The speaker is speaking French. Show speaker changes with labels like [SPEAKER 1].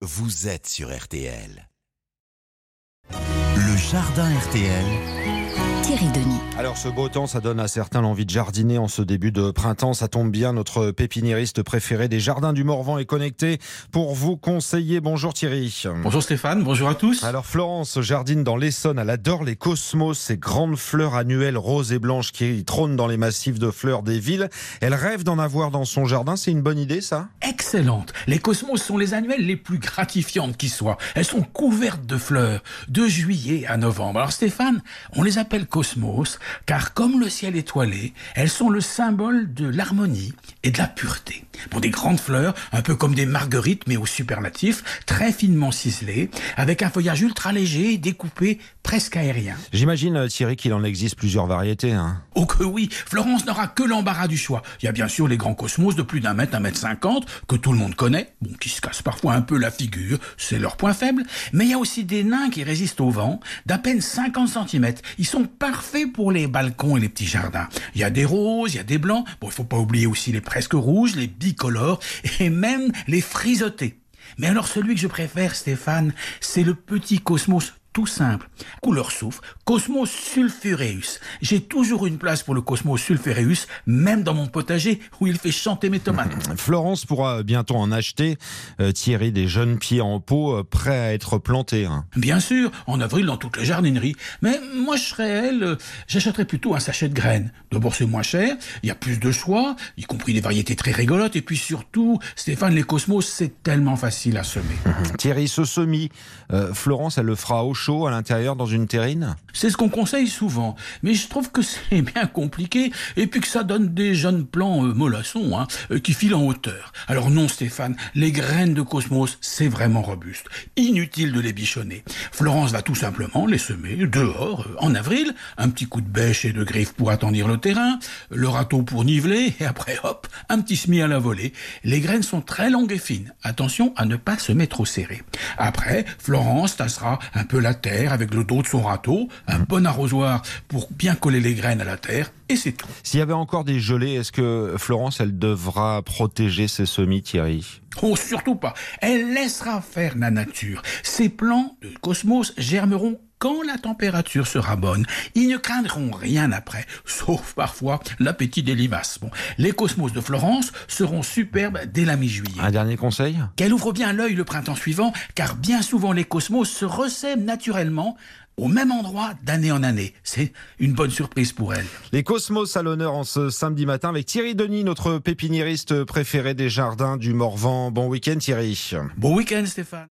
[SPEAKER 1] vous êtes sur RTL. Le jardin RTL.
[SPEAKER 2] Thierry Denis.
[SPEAKER 3] Alors ce beau temps, ça donne à certains l'envie de jardiner en ce début de printemps. Ça tombe bien, notre pépiniériste préféré des jardins du Morvan est connecté pour vous conseiller. Bonjour Thierry.
[SPEAKER 4] Bonjour Stéphane, bonjour à tous.
[SPEAKER 3] Alors Florence jardine dans l'Essonne. Elle adore les cosmos, ces grandes fleurs annuelles roses et blanches qui trônent dans les massifs de fleurs des villes. Elle rêve d'en avoir dans son jardin. C'est une bonne idée ça?
[SPEAKER 4] Excellente. Les cosmos sont les annuelles les plus gratifiantes qui soient. Elles sont couvertes de fleurs de juillet à novembre. Alors Stéphane, on les appelle cosmos car comme le ciel étoilé, elles sont le symbole de l'harmonie et de la pureté. Bon, des grandes fleurs, un peu comme des marguerites mais au superlatif, très finement ciselées, avec un feuillage ultra léger, découpé, presque aérien.
[SPEAKER 3] J'imagine Thierry qu'il en existe plusieurs variétés. Hein.
[SPEAKER 4] Oh que oui, Florence n'aura que l'embarras du choix. Il y a bien sûr les grands cosmos de plus d'un mètre, un mètre cinquante, que tout le monde connaît, bon, qui se cassent parfois un peu la figure, c'est leur point faible, mais il y a aussi des nains qui résistent au vent, d'à peine 50 cm. Ils sont parfaits pour les balcons et les petits jardins. Il y a des roses, il y a des blancs, bon, il faut pas oublier aussi les presque rouges, les bicolores et même les frisottés. Mais alors celui que je préfère, Stéphane, c'est le petit cosmos tout simple. Couleur soufre, Cosmos sulfureus. J'ai toujours une place pour le Cosmos sulfureus, même dans mon potager où il fait chanter mes tomates.
[SPEAKER 3] Florence pourra bientôt en acheter. Euh, Thierry, des jeunes pieds en pot euh, prêts à être plantés. hein.
[SPEAKER 4] Bien sûr, en avril dans toutes les jardineries. Mais moi, je serais elle, euh, j'achèterais plutôt un sachet de graines. D'abord, c'est moins cher, il y a plus de choix, y compris des variétés très rigolotes. Et puis surtout, Stéphane, les Cosmos, c'est tellement facile à semer.
[SPEAKER 3] Thierry, ce semis, Florence, elle le fera au à l'intérieur dans une terrine
[SPEAKER 4] C'est ce qu'on conseille souvent, mais je trouve que c'est bien compliqué et puis que ça donne des jeunes plants euh, mollassons hein, euh, qui filent en hauteur. Alors non Stéphane, les graines de cosmos, c'est vraiment robuste. Inutile de les bichonner. Florence va tout simplement les semer dehors euh, en avril, un petit coup de bêche et de griffe pour attendir le terrain, le râteau pour niveler et après hop, un petit semis à la volée. Les graines sont très longues et fines. Attention à ne pas se mettre trop serré. Après, Florence tassera un peu la terre avec le dos de son râteau, un bon arrosoir pour bien coller les graines à la terre, et c'est tout.
[SPEAKER 3] S'il y avait encore des gelées, est-ce que Florence, elle devra protéger ses semis, Thierry?
[SPEAKER 4] Oh, surtout pas. Elle laissera faire la nature. Ces plants de cosmos germeront quand la température sera bonne. Ils ne craindront rien après, sauf parfois l'appétit des limaces. Bon, les cosmos de Florence seront superbes dès la mi-juillet.
[SPEAKER 3] Un dernier conseil?
[SPEAKER 4] Qu'elle ouvre bien l'œil le printemps suivant, car bien souvent les cosmos se ressèment naturellement au même endroit d'année en année. C'est une bonne surprise pour elle.
[SPEAKER 3] Les Cosmos à l'honneur en ce samedi matin avec Thierry Denis, notre pépiniériste préféré des jardins du Morvan. Bon week-end Thierry.
[SPEAKER 4] Bon week-end Stéphane.